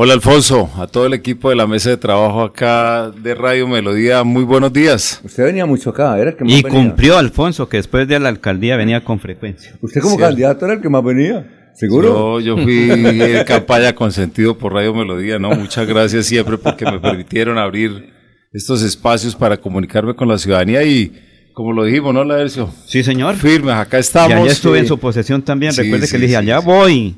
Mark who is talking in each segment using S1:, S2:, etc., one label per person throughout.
S1: Hola Alfonso, a todo el equipo de la mesa de trabajo acá de Radio Melodía, muy buenos días.
S2: Usted venía mucho acá, era el que más
S3: Y
S2: venía.
S3: cumplió Alfonso, que después de la alcaldía venía con frecuencia.
S2: Usted como
S1: Cierto.
S2: candidato era el que más venía, ¿seguro?
S1: Yo, yo fui en campaña consentido por Radio Melodía, ¿no? Muchas gracias siempre porque me permitieron abrir estos espacios para comunicarme con la ciudadanía y, como lo dijimos, ¿no, Laercio?
S3: Sí, señor.
S1: Firmes, acá
S3: Y
S1: estamos.
S3: allá estuve
S1: eh,
S3: en su posesión también.
S1: sí,
S3: Recuerde
S1: sí,
S3: que le dije, allá
S1: sí.
S3: voy.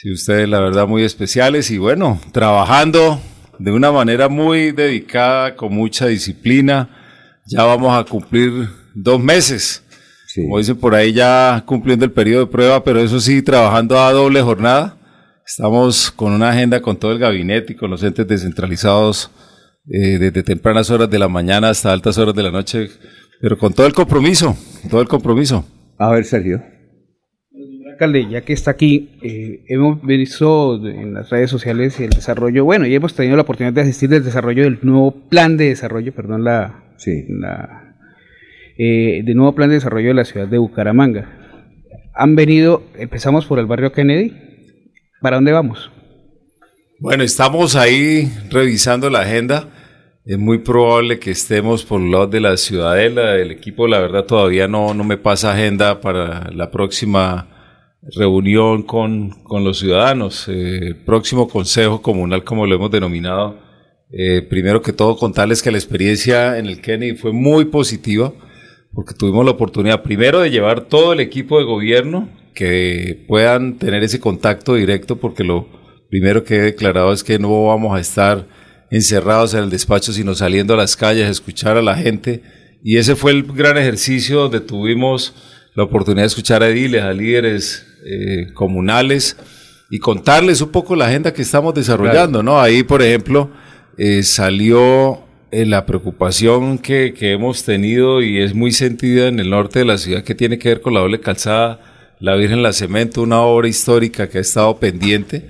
S1: Sí, ustedes la verdad muy especiales y bueno, trabajando de una manera muy dedicada, con mucha disciplina. Ya vamos a cumplir dos meses.
S2: Sí.
S1: Como dicen por ahí, ya cumpliendo el periodo de prueba, pero eso sí, trabajando a doble jornada. Estamos con una agenda con todo el gabinete y con los entes descentralizados eh, desde tempranas horas de la mañana hasta altas horas de la noche, pero con todo el compromiso, todo el compromiso.
S2: A ver, Sergio.
S4: Alcalde, ya que está aquí, eh, hemos visto en las redes sociales el desarrollo, bueno, y hemos tenido la oportunidad de asistir del desarrollo del nuevo plan de desarrollo, perdón, la,
S2: Sí.
S4: la eh, del nuevo plan de desarrollo de la ciudad de Bucaramanga. Han venido, empezamos por el barrio Kennedy. ¿Para dónde vamos?
S1: Bueno, estamos ahí revisando la agenda. Es muy probable que estemos por los lados de la ciudadela. El equipo, la verdad, todavía no, no me pasa agenda para la próxima reunión con, con los ciudadanos. Eh, próximo consejo comunal, como lo hemos denominado. Eh, primero que todo, contarles que la experiencia en el Kennedy fue muy positiva, porque tuvimos la oportunidad primero de llevar todo el equipo de gobierno que puedan tener ese contacto directo, porque lo primero que he declarado es que no vamos a estar encerrados en el despacho, sino saliendo a las calles a escuchar a la gente. Y ese fue el gran ejercicio donde tuvimos la oportunidad de escuchar a ediles, a líderes eh, comunales y contarles un poco la agenda que estamos desarrollando, ¿no? Ahí, por ejemplo, eh, salió eh, la preocupación que, que hemos tenido y es muy sentida en el norte de la ciudad que tiene que ver con la doble calzada, la Virgen La Cemento, una obra histórica que ha estado pendiente.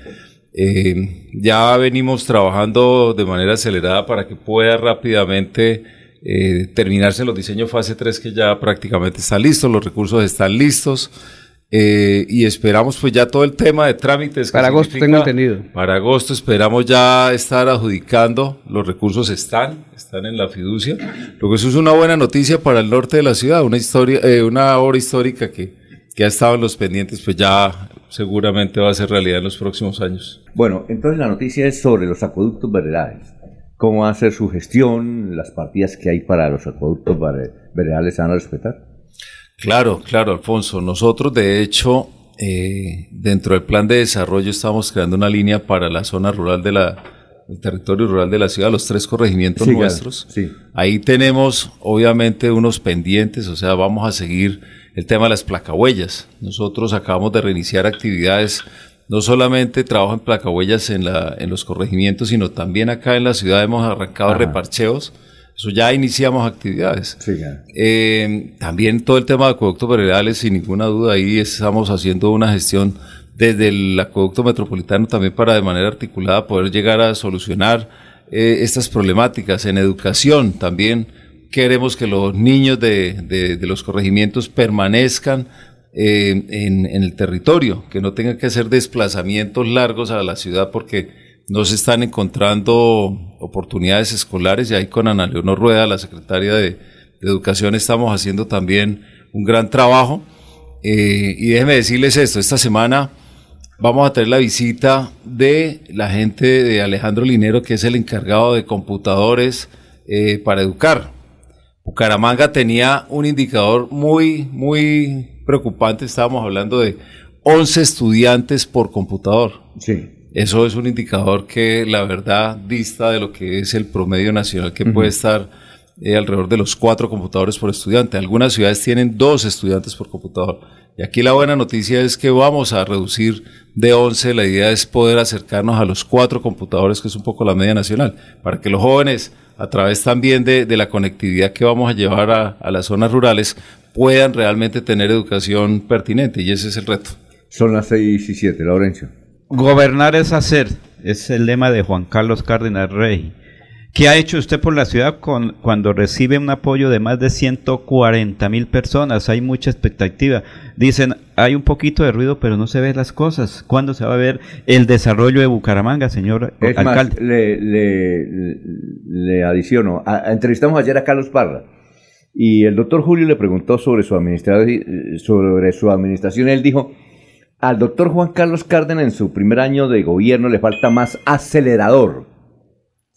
S1: Ya venimos trabajando de manera acelerada para que pueda rápidamente eh, terminarse los diseños fase 3 que ya prácticamente están listos, los recursos están listos eh, y esperamos pues ya todo el tema de trámites.
S4: Para agosto, tengo entendido.
S1: Para agosto esperamos ya estar adjudicando, los recursos están, están en la fiducia, lo que eso es una buena noticia para el norte de la ciudad, una historia, eh, una obra histórica que, que ha estado en los pendientes, pues ya seguramente va a ser realidad en los próximos años.
S2: Bueno, entonces la noticia es sobre los acueductos veredales. ¿Cómo va a ser su gestión? ¿Las partidas que hay para los acueductos vere- veredales se van a respetar?
S1: Claro, claro, Alfonso. Nosotros, de hecho, eh, dentro del plan de desarrollo estamos creando una línea para la zona rural de la, territorio rural de la ciudad, los tres corregimientos
S2: Sí, claro,
S1: nuestros.
S2: sí.
S1: Ahí tenemos, obviamente, unos pendientes, o sea, vamos a seguir el tema de las placahuellas. Nosotros acabamos de reiniciar actividades, no solamente trabajo en placahuellas en, la, en los corregimientos, sino también acá en la ciudad hemos arrancado
S2: Ajá.
S1: reparcheos. Eso ya iniciamos actividades.
S2: Sí, claro.
S1: Eh, también todo el tema de acueductos veredales, sin ninguna duda, ahí estamos haciendo una gestión desde el acueducto metropolitano también para de manera articulada poder llegar a solucionar eh, estas problemáticas. En educación también queremos que los niños de, de- de los corregimientos permanezcan eh, en, el territorio, que no tengan que hacer desplazamientos largos a la ciudad porque no se están encontrando oportunidades escolares y ahí con Ana Leonor Rueda, la secretaria de, de Educación, estamos haciendo también un gran trabajo. Eh, y déjenme decirles esto, esta semana vamos a tener la visita de la gente de Alejandro Linero, que es el encargado de computadores eh, para educar. Bucaramanga tenía un indicador muy, muy preocupante. Estábamos hablando de 11 estudiantes por computador.
S2: Sí.
S1: Eso es un indicador que la verdad dista de lo que es el promedio nacional, que puede estar eh, alrededor de los cuatro computadores por estudiante. Algunas ciudades tienen dos estudiantes por computador. Y aquí la buena noticia es que vamos a reducir de 11. La idea es poder acercarnos a los cuatro computadores, que es un poco la media nacional, para que los jóvenes, a través también de, de la conectividad que vamos a llevar a, a las zonas rurales, puedan realmente tener educación pertinente. Y ese es el reto.
S2: Son las seis y siete, Laurencio.
S3: Gobernar es hacer, es el lema de Juan Carlos Cárdenas Rey, ¿Qué ha hecho usted por la ciudad con, cuando recibe un apoyo de más de 140 mil personas? Hay mucha expectativa. Dicen, hay un poquito de ruido, pero no se ven las cosas. ¿Cuándo se va a ver el desarrollo de Bucaramanga, señor
S2: Es
S3: alcalde?
S2: más, le, le- le adiciono. A- entrevistamos ayer a Carlos Parra y el doctor Julio le preguntó sobre su, administra- sobre su administración. Él dijo, al doctor Juan Carlos Cárdenas en su primer año de gobierno le falta más acelerador.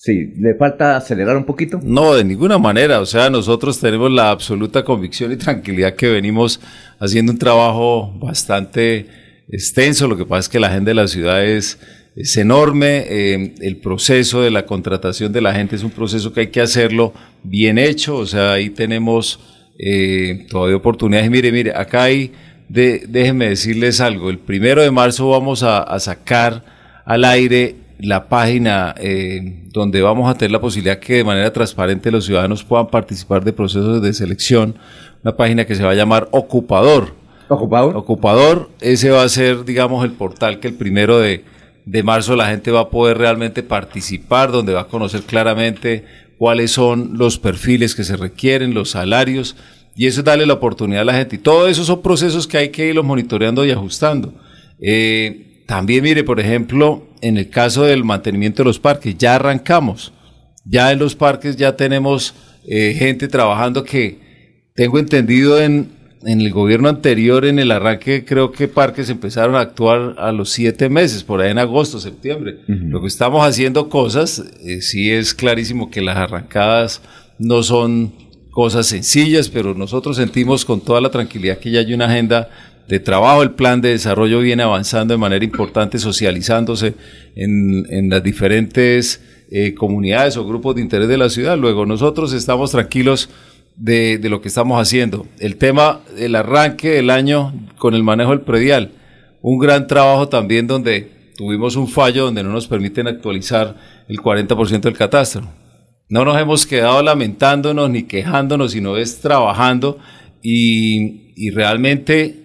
S2: Sí, le falta acelerar un poquito.
S1: No, de ninguna manera. O sea, nosotros tenemos la absoluta convicción y tranquilidad que venimos haciendo un trabajo bastante extenso. Lo que pasa es que la agenda de la ciudad es, es enorme. Eh, el proceso de la contratación de la gente es un proceso que hay que hacerlo bien hecho. O sea, ahí tenemos eh, todavía oportunidades. Mire, mire, acá hay, de, déjenme decirles algo. El primero de marzo vamos a, a sacar al aire la página eh, donde vamos a tener la posibilidad que de manera transparente los ciudadanos puedan participar de procesos de selección, una página que se va a llamar Ocupador.
S2: ¿Ocupado?
S1: Ocupador, ese va a ser, digamos, el portal que el primero de, de marzo la gente va a poder realmente participar, donde va a conocer claramente cuáles son los perfiles que se requieren, los salarios, y eso es darle la oportunidad a la gente. Y todo eso son procesos que hay que irlos monitoreando y ajustando. Eh, también, mire, por ejemplo, en el caso del mantenimiento de los parques, ya arrancamos. Ya en los parques ya tenemos eh, gente trabajando que tengo entendido en, en el gobierno anterior, en el arranque, creo que parques empezaron a actuar a los siete meses, por ahí en agosto, septiembre. Lo que estamos haciendo cosas, eh, sí es clarísimo que las arrancadas no son cosas sencillas, pero nosotros sentimos con toda la tranquilidad que ya hay una agenda de trabajo, el plan de desarrollo viene avanzando de manera importante, socializándose en, en las diferentes eh, comunidades o grupos de interés de la ciudad. Luego nosotros estamos tranquilos de, de lo que estamos haciendo. El tema del arranque del año con el manejo del predial, un gran trabajo también donde tuvimos un fallo donde no nos permiten actualizar el 40% del catastro. No nos hemos quedado lamentándonos ni quejándonos, sino es trabajando y, y realmente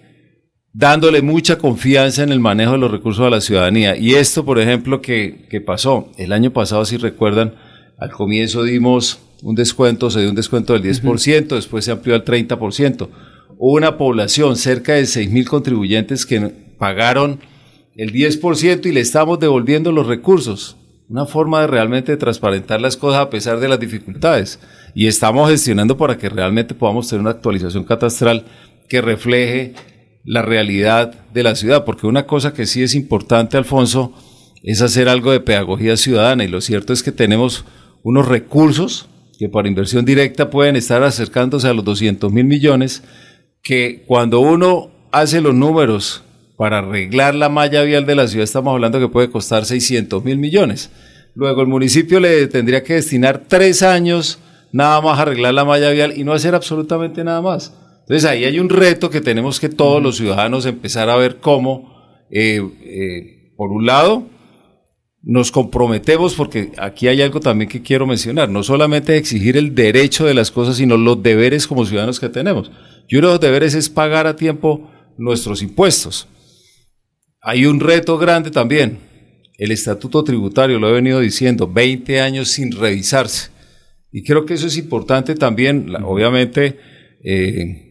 S1: dándole mucha confianza en el manejo de los recursos a la ciudadanía. Y esto, por ejemplo, que, que pasó el año pasado, si recuerdan, al comienzo dimos un descuento, se dio un descuento del 10%, después se amplió al 30%. Hubo una población, cerca de 6 mil contribuyentes que pagaron el 10% y le estamos devolviendo los recursos. Una forma de realmente transparentar las cosas a pesar de las dificultades. Y estamos gestionando para que realmente podamos tener una actualización catastral que refleje la realidad de la ciudad, porque una cosa que sí es importante, Alfonso, es hacer algo de pedagogía ciudadana y lo cierto es que tenemos unos recursos que para inversión directa pueden estar acercándose a los 200 mil millones, que cuando uno hace los números para arreglar la malla vial de la ciudad, estamos hablando que puede costar 600 mil millones. Luego el municipio le tendría que destinar tres años nada más a arreglar la malla vial y no hacer absolutamente nada más. Entonces ahí hay un reto que tenemos que todos los ciudadanos empezar a ver cómo, eh, eh, por un lado, nos comprometemos, porque aquí hay algo también que quiero mencionar, no solamente exigir el derecho de las cosas, sino los deberes como ciudadanos que tenemos. Y uno de los deberes es pagar a tiempo nuestros impuestos. Hay un reto grande también, el estatuto tributario, lo he venido diciendo, 20 años sin revisarse. Y creo que eso es importante también, obviamente, eh,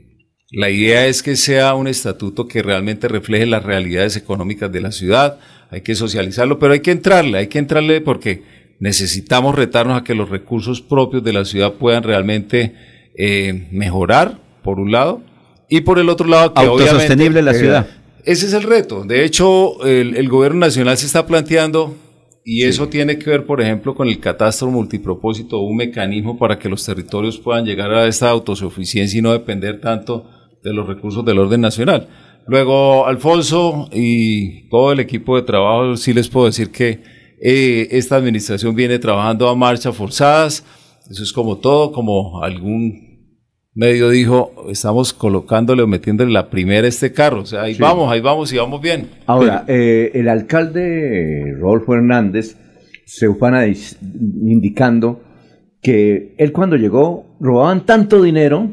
S1: la idea es que sea un estatuto que realmente refleje las realidades económicas de la ciudad, hay que socializarlo, pero hay que entrarle, hay que entrarle porque necesitamos retarnos a que los recursos propios de la ciudad puedan realmente eh, mejorar, por un lado, y por el otro lado, que
S3: Autosostenible la ciudad.
S1: ese es el reto. De hecho, el, el gobierno nacional se está planteando, y eso tiene que ver, por ejemplo, con el catastro multipropósito, un mecanismo para que los territorios puedan llegar a esta autosuficiencia y no depender tanto de los recursos del orden nacional. Luego, Alfonso y todo el equipo de trabajo, sí les puedo decir que eh, esta administración viene trabajando a marcha forzadas. Eso es como todo, como algún medio dijo, estamos colocándole o metiéndole la primera a este carro. O sea, ahí
S2: Sí.
S1: vamos, ahí vamos y vamos bien.
S2: Ahora, eh, el alcalde Rodolfo Hernández se ufana indicando que él cuando llegó robaban tanto dinero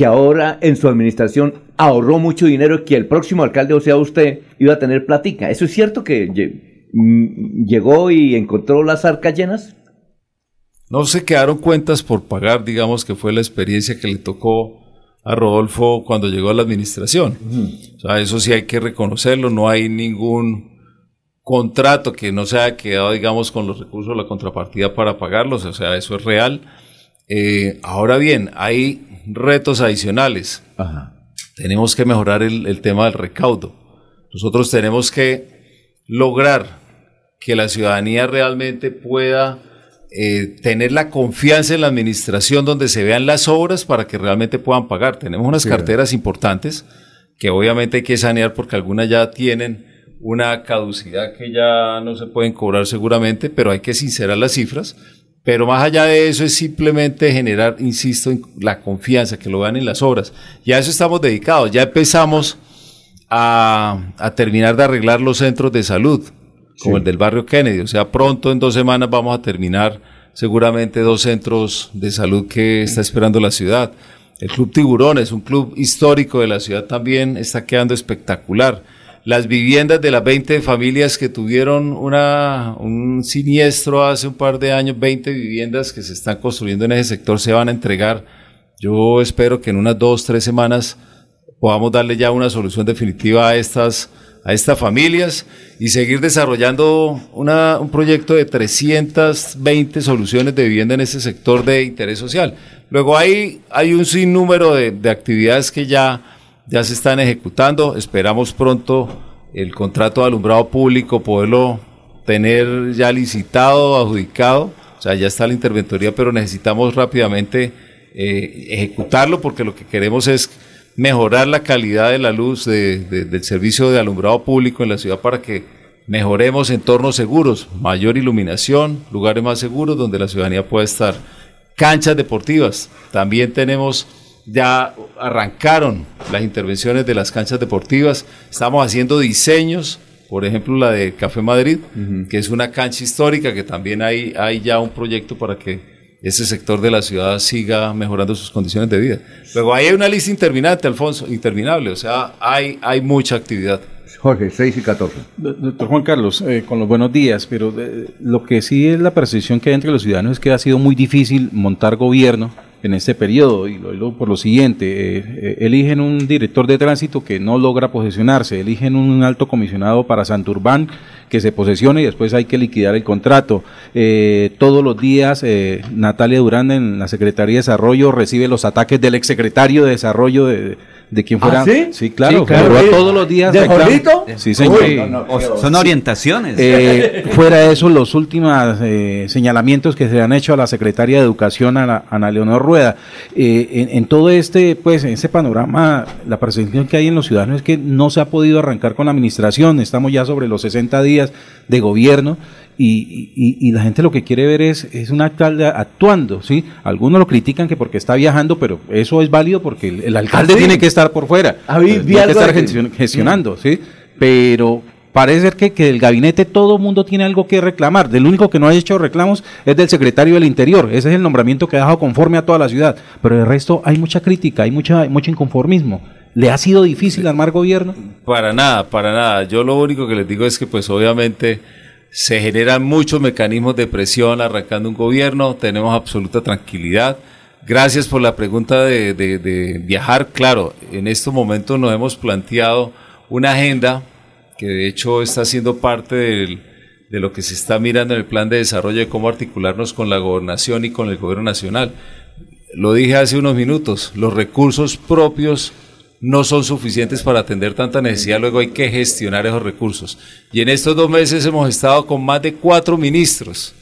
S2: que ahora en su administración ahorró mucho dinero y que el próximo alcalde, o sea usted, iba a tener platica. ¿Eso es cierto que mm, llegó y encontró las arcas llenas?
S1: no se quedaron cuentas por pagar, digamos que fue la experiencia que le tocó a Rodolfo cuando llegó a la administración. O sea, eso sí hay que reconocerlo, no hay ningún contrato que no se haya quedado, digamos, con los recursos de la contrapartida para pagarlos, o sea, eso es real. Eh, ahora bien, hay retos adicionales. Tenemos que mejorar el, el tema del recaudo. Nosotros tenemos que lograr que la ciudadanía realmente pueda eh, tener la confianza en la administración donde se vean las obras para que realmente puedan pagar. Tenemos unas carteras importantes que obviamente hay que sanear porque algunas ya tienen una caducidad que ya no se pueden cobrar seguramente, pero hay que sincerar las cifras. Pero más allá de eso es simplemente generar, insisto, la confianza, que lo vean en las obras. Y a eso estamos dedicados. Ya empezamos a, a terminar de arreglar los centros de salud como el del barrio Kennedy. O sea, pronto en dos semanas vamos a terminar seguramente dos centros de salud que está esperando la ciudad. El Club Tiburón es un club histórico de la ciudad también, está quedando espectacular. Las viviendas de las 20 familias que tuvieron una, un siniestro hace un par de años, 20 viviendas que se están construyendo en ese sector se van a entregar. Yo espero que en unas dos, tres semanas podamos darle ya una solución definitiva a estas a estas familias y seguir desarrollando un proyecto de 320 soluciones de vivienda en este sector de interés social. Luego hay, un sinnúmero de actividades que ya, ya se están ejecutando. Esperamos pronto el contrato de alumbrado público poderlo tener ya licitado, adjudicado. O sea, ya está la interventoría, pero necesitamos rápidamente eh, ejecutarlo porque lo que queremos es mejorar la calidad de la luz del servicio de alumbrado público en la ciudad para que mejoremos entornos seguros, mayor iluminación, lugares más seguros donde la ciudadanía pueda estar. Canchas deportivas, también tenemos, ya arrancaron las intervenciones de las canchas deportivas, estamos haciendo diseños, por ejemplo la de Café Madrid, que es una cancha histórica que también hay, hay ya un proyecto para que ese sector de la ciudad siga mejorando sus condiciones de vida. Luego hay una lista interminante, Alfonso, interminable, o sea, hay, hay mucha actividad.
S2: Jorge, 6 y 14.
S5: Doctor Juan Carlos, eh, con los buenos días, pero eh, lo que sí es la percepción que hay entre los ciudadanos es que ha sido muy difícil montar gobierno en este periodo, y lo por lo siguiente, eh, eligen un director de tránsito que no logra posesionarse, eligen un alto comisionado para Santurbán que se posesione y después hay que liquidar el contrato. Eh, todos los días eh, Natalia Durán en la Secretaría de Desarrollo recibe los ataques del exsecretario de Desarrollo de, de quien fuera.
S2: ¿Ah, sí?
S5: sí? claro.
S2: todos los días. ¿De Jorgito?
S5: Sí, señor.
S3: son orientaciones.
S5: Eh, fuera de eso, los últimos eh, señalamientos que se han hecho a la Secretaria de Educación, a la, Ana Leonor Rueda. Eh, en, todo este, pues, en ese panorama, la percepción que hay en los ciudadanos es que no se ha podido arrancar con la administración. Estamos ya sobre los 60 días de gobierno y, la gente lo que quiere ver es, es un alcalde actuando, ¿sí? Algunos lo critican que porque está viajando, pero eso es válido porque el, alcalde tiene que estar por fuera, tiene que estar gestionando, ¿sí? Pero parece ser que, que del gabinete todo el mundo tiene algo que reclamar. Del único que no ha hecho reclamos es del secretario del Interior. Ese es el nombramiento que ha dejado conforme a toda la ciudad. Pero el resto hay mucha crítica, hay mucha, mucho inconformismo. ¿Le ha sido difícil armar gobierno?
S1: Para nada, para nada. Yo lo único que les digo es que pues obviamente se generan muchos mecanismos de presión arrancando un gobierno, tenemos absoluta tranquilidad. Gracias por la pregunta de, viajar. Claro, en estos momentos nos hemos planteado una agenda que de hecho está siendo parte de lo que se está mirando en el plan de desarrollo de cómo articularnos con la gobernación y con el gobierno nacional. Lo dije hace unos minutos, los recursos propios no son suficientes para atender tanta necesidad, luego hay que gestionar esos recursos. Y en estos dos meses hemos estado con más de cuatro ministros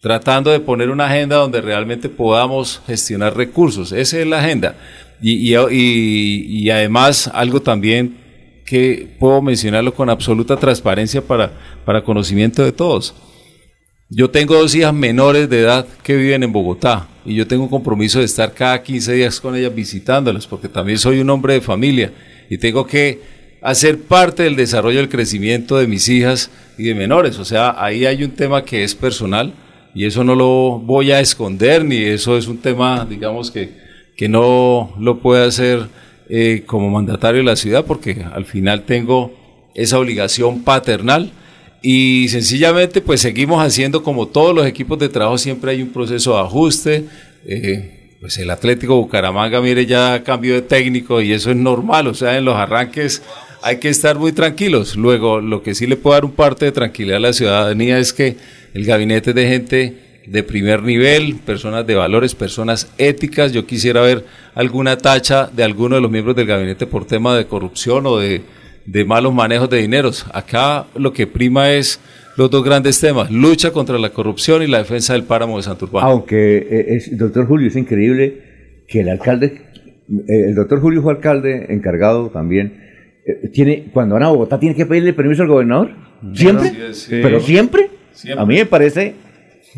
S1: tratando de poner una agenda donde realmente podamos gestionar recursos. Esa es la agenda. Y, además algo también que puedo mencionarlo con absoluta transparencia para, para conocimiento de todos. Yo tengo dos hijas menores de edad que viven en Bogotá y yo tengo un compromiso de estar cada 15 días con ellas visitándolas porque también soy un hombre de familia y tengo que hacer parte del desarrollo del crecimiento de mis hijas y de menores. O sea, ahí hay un tema que es personal y eso no lo voy a esconder ni eso es un tema, digamos, que, que no lo puedo hacer eh, como mandatario de la ciudad porque al final tengo esa obligación paternal y sencillamente pues seguimos haciendo como todos los equipos de trabajo, siempre hay un proceso de ajuste. eh, pues el Atlético Bucaramanga, mire, ya cambió de técnico y eso es normal, o sea, en los arranques hay que estar muy tranquilos. Luego, lo que sí le puede dar un parte de tranquilidad a la ciudadanía es que el gabinete es de gente de primer nivel, personas de valores, personas éticas. Yo quisiera ver alguna tacha de alguno de los miembros del gabinete por tema de corrupción o de, de malos manejos de dineros. Acá lo que prima es los dos grandes temas, lucha contra la corrupción y la defensa del páramo de Santurbán.
S2: Aunque, eh, es, doctor Julio, es increíble que el alcalde, eh, el doctor Julio fue alcalde encargado también, eh, tiene, cuando van a Bogotá, tiene que pedirle permiso al gobernador. ¿Siempre?
S1: Sí, sí.
S2: ¿Pero siempre?
S1: Siempre.
S2: A mí me parece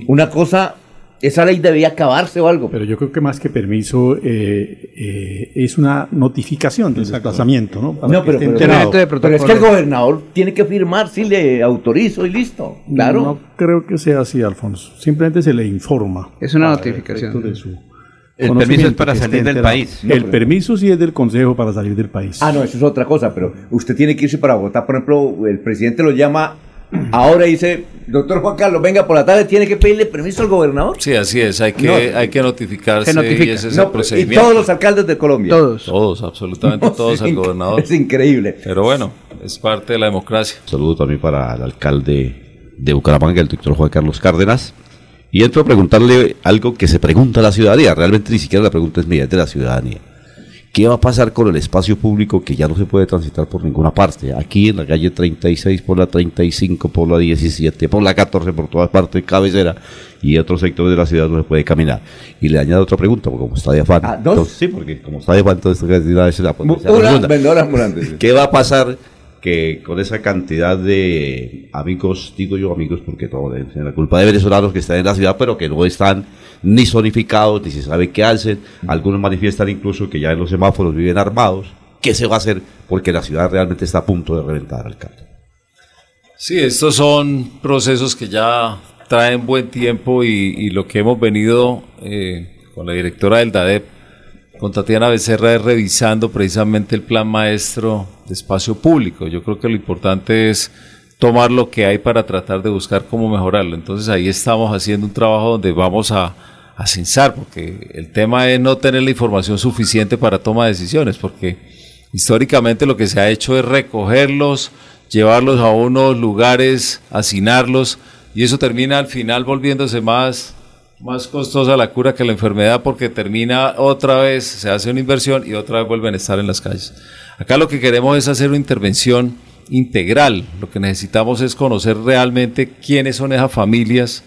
S2: una cosa, esa ley debía acabarse o algo.
S6: Pero yo creo que más que permiso eh, eh, es una notificación del desplazamiento, ¿no? Para
S2: No,
S6: que
S2: pero,
S6: esté
S2: pero-
S6: enterado.
S4: de
S2: pero es que el gobernador tiene que firmar si le autorizo y listo. Claro.
S6: No creo que sea así, Alfonso. Simplemente se le informa.
S4: Es una notificación.
S6: respecto de su
S3: El permiso es para salir del país.
S6: el permiso sí es del Consejo para salir del país.
S2: Ah, no, eso es otra cosa, pero usted tiene que irse para Bogotá. Por ejemplo, el presidente lo llama ahora dice, doctor Juan Carlos, venga por la tarde, tiene que pedirle permiso al gobernador.
S1: Sí, así es, hay que,
S2: No.
S1: hay que notificarse
S4: Se notifica.
S1: y ese es
S2: No,
S1: el
S2: y
S1: procedimiento.
S2: todos los alcaldes de Colombia.
S4: Todos.
S1: Todos, absolutamente
S2: No,
S1: todos al gobernador.
S2: Es increíble.
S1: Pero bueno, es parte de la democracia.
S7: Saludo también para el alcalde de Bucaramanga, el doctor Juan Carlos Cárdenas. Y entro a preguntarle algo que se pregunta a la ciudadanía. Realmente ni siquiera la pregunta es mía, es de la ciudadanía. ¿Qué va a pasar con el espacio público que ya no se puede transitar por ninguna parte? Aquí en la calle 36, por la 35, por la 17, por la 14, por todas partes, cabecera, y otros sectores de la ciudad no se puede caminar. Y le añado otra pregunta, porque como está de afán.
S2: Ah, ¿dos?
S7: entonces- sí, porque como está de afán, entonces es la, es
S2: sí.
S7: ¿Qué va a pasar que con esa cantidad de amigos, digo yo amigos porque todo deben ser la culpa de venezolanos que están en la ciudad pero que no están ni zonificados, ni se sabe qué hacen, algunos manifiestan incluso que ya en los semáforos viven armados, ¿qué se va a hacer? Porque la ciudad realmente está a punto de reventar, alcalde.
S1: Sí, estos son procesos que ya traen buen tiempo y, lo que hemos venido eh, con la directora del DADEP, con Tatiana Becerra, es revisando precisamente el plan maestro de espacio público. Yo creo que lo importante es tomar lo que hay para tratar de buscar cómo mejorarlo. Entonces ahí estamos haciendo un trabajo donde vamos a, a porque el tema es no tener la información suficiente para toma de decisiones, porque históricamente lo que se ha hecho es recogerlos, llevarlos a unos lugares, hacinarlos, y eso termina al final volviéndose más, más costosa la cura que la enfermedad, porque termina otra vez, se hace una inversión y otra vez vuelven a estar en las calles. Acá lo que queremos es hacer una intervención integral, lo que necesitamos es conocer realmente quiénes son esas familias,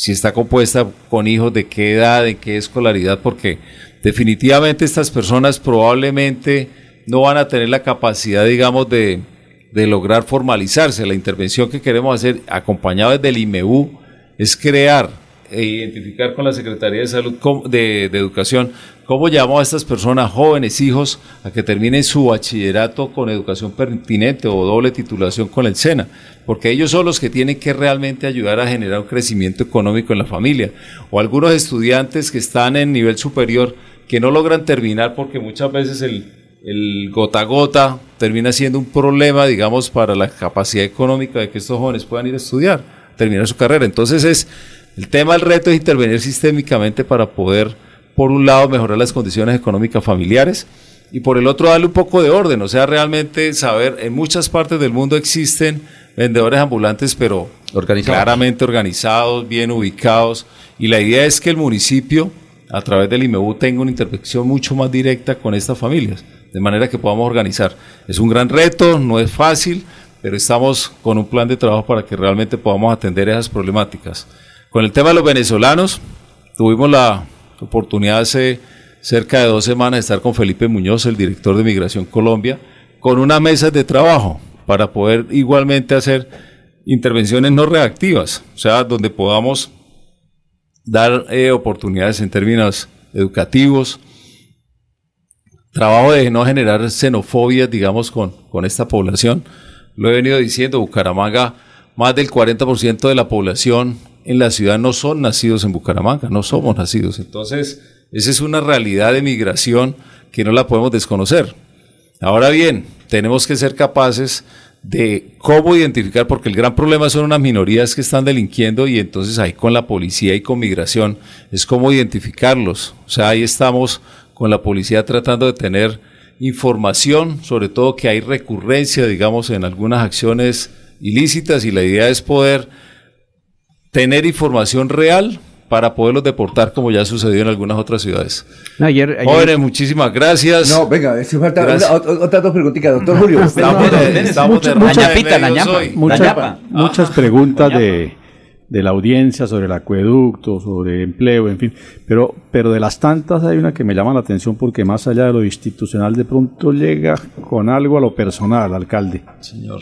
S1: si está compuesta con hijos de qué edad, de qué escolaridad, porque definitivamente estas personas probablemente no van a tener la capacidad, digamos, de, de lograr formalizarse. La intervención que queremos hacer, acompañado desde el IMEU, es crear e identificar con la Secretaría de Salud, de, de Educación, cómo llamamos a estas personas, jóvenes, hijos, a que terminen su bachillerato con educación pertinente o doble titulación con el SENA, porque ellos son los que tienen que realmente ayudar a generar un crecimiento económico en la familia. O algunos estudiantes que están en nivel superior que no logran terminar porque muchas veces el, el gota a gota termina siendo un problema, digamos, para la capacidad económica de que estos jóvenes puedan ir a estudiar, terminar su carrera. Entonces es el tema, el reto es intervenir sistémicamente para poder, por un lado, mejorar las condiciones económicas familiares y por el otro darle un poco de orden, o sea, realmente saber, en muchas partes del mundo existen vendedores ambulantes, pero
S7: Organizados.
S1: claramente organizados, bien ubicados, y la idea es que el municipio, a través del IMEU, tenga una intervención mucho más directa con estas familias, de manera que podamos organizar. Es un gran reto, no es fácil, pero estamos con un plan de trabajo para que realmente podamos atender esas problemáticas. Con el tema de los venezolanos, tuvimos la oportunidad hace cerca de dos semanas de estar con Felipe Muñoz, el director de Migración Colombia, con una mesa de trabajo para poder igualmente hacer intervenciones no reactivas, o sea, donde podamos dar eh, oportunidades en términos educativos, trabajo de no generar xenofobia, digamos, con, con esta población. Lo he venido diciendo, Bucaramanga, más del 40% de la población en la ciudad no son nacidos en Bucaramanga, no somos nacidos. Entonces, esa es una realidad de migración que no la podemos desconocer. Ahora bien, tenemos que ser capaces de cómo identificar, porque el gran problema son unas minorías que están delinquiendo y entonces ahí con la policía y con migración es cómo identificarlos. O sea, ahí estamos con la policía tratando de tener información, sobre todo que hay recurrencia, digamos, en algunas acciones ilícitas y la idea es poder tener información real para poderlos deportar como ya sucedió en algunas otras ciudades.
S4: No, ayer, ayer-
S1: Jóvenes, muchísimas gracias.
S2: No, venga, si falta una- otras dos preguntitas, doctor Julio.
S1: Estamos de, estamos
S6: Mucha-
S3: la ñapa. ñapa.
S6: muchas preguntas de, de la audiencia sobre el acueducto, sobre empleo, en fin. Pero, pero de las tantas hay una que me llama la atención porque más allá de lo institucional de pronto llega con algo a lo personal, alcalde.
S1: Señor.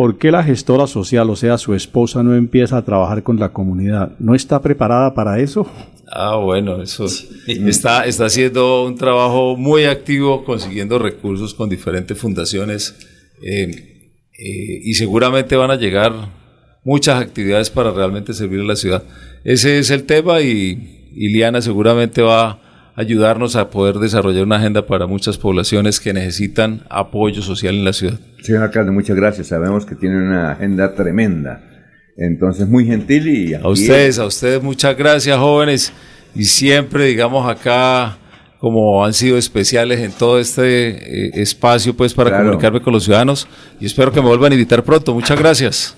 S6: ¿Por qué la gestora social, o sea, su esposa, no empieza a trabajar con la comunidad? ¿No está preparada para eso?
S1: Ah, bueno, eso está, está haciendo un trabajo muy activo consiguiendo recursos con diferentes fundaciones eh, eh, y seguramente van a llegar muchas actividades para realmente servir a la ciudad. Ese es el tema y, y Liana seguramente va a ayudarnos a poder desarrollar una agenda para muchas poblaciones que necesitan apoyo social en la ciudad.
S2: Señor alcalde, muchas gracias. Sabemos que tiene una agenda tremenda. Entonces, muy gentil y...
S1: A ustedes, a ustedes muchas gracias jóvenes y siempre digamos acá como han sido especiales en todo este eh, espacio pues para
S2: Claro.
S1: comunicarme con los ciudadanos y espero que me vuelvan a invitar pronto. Muchas gracias.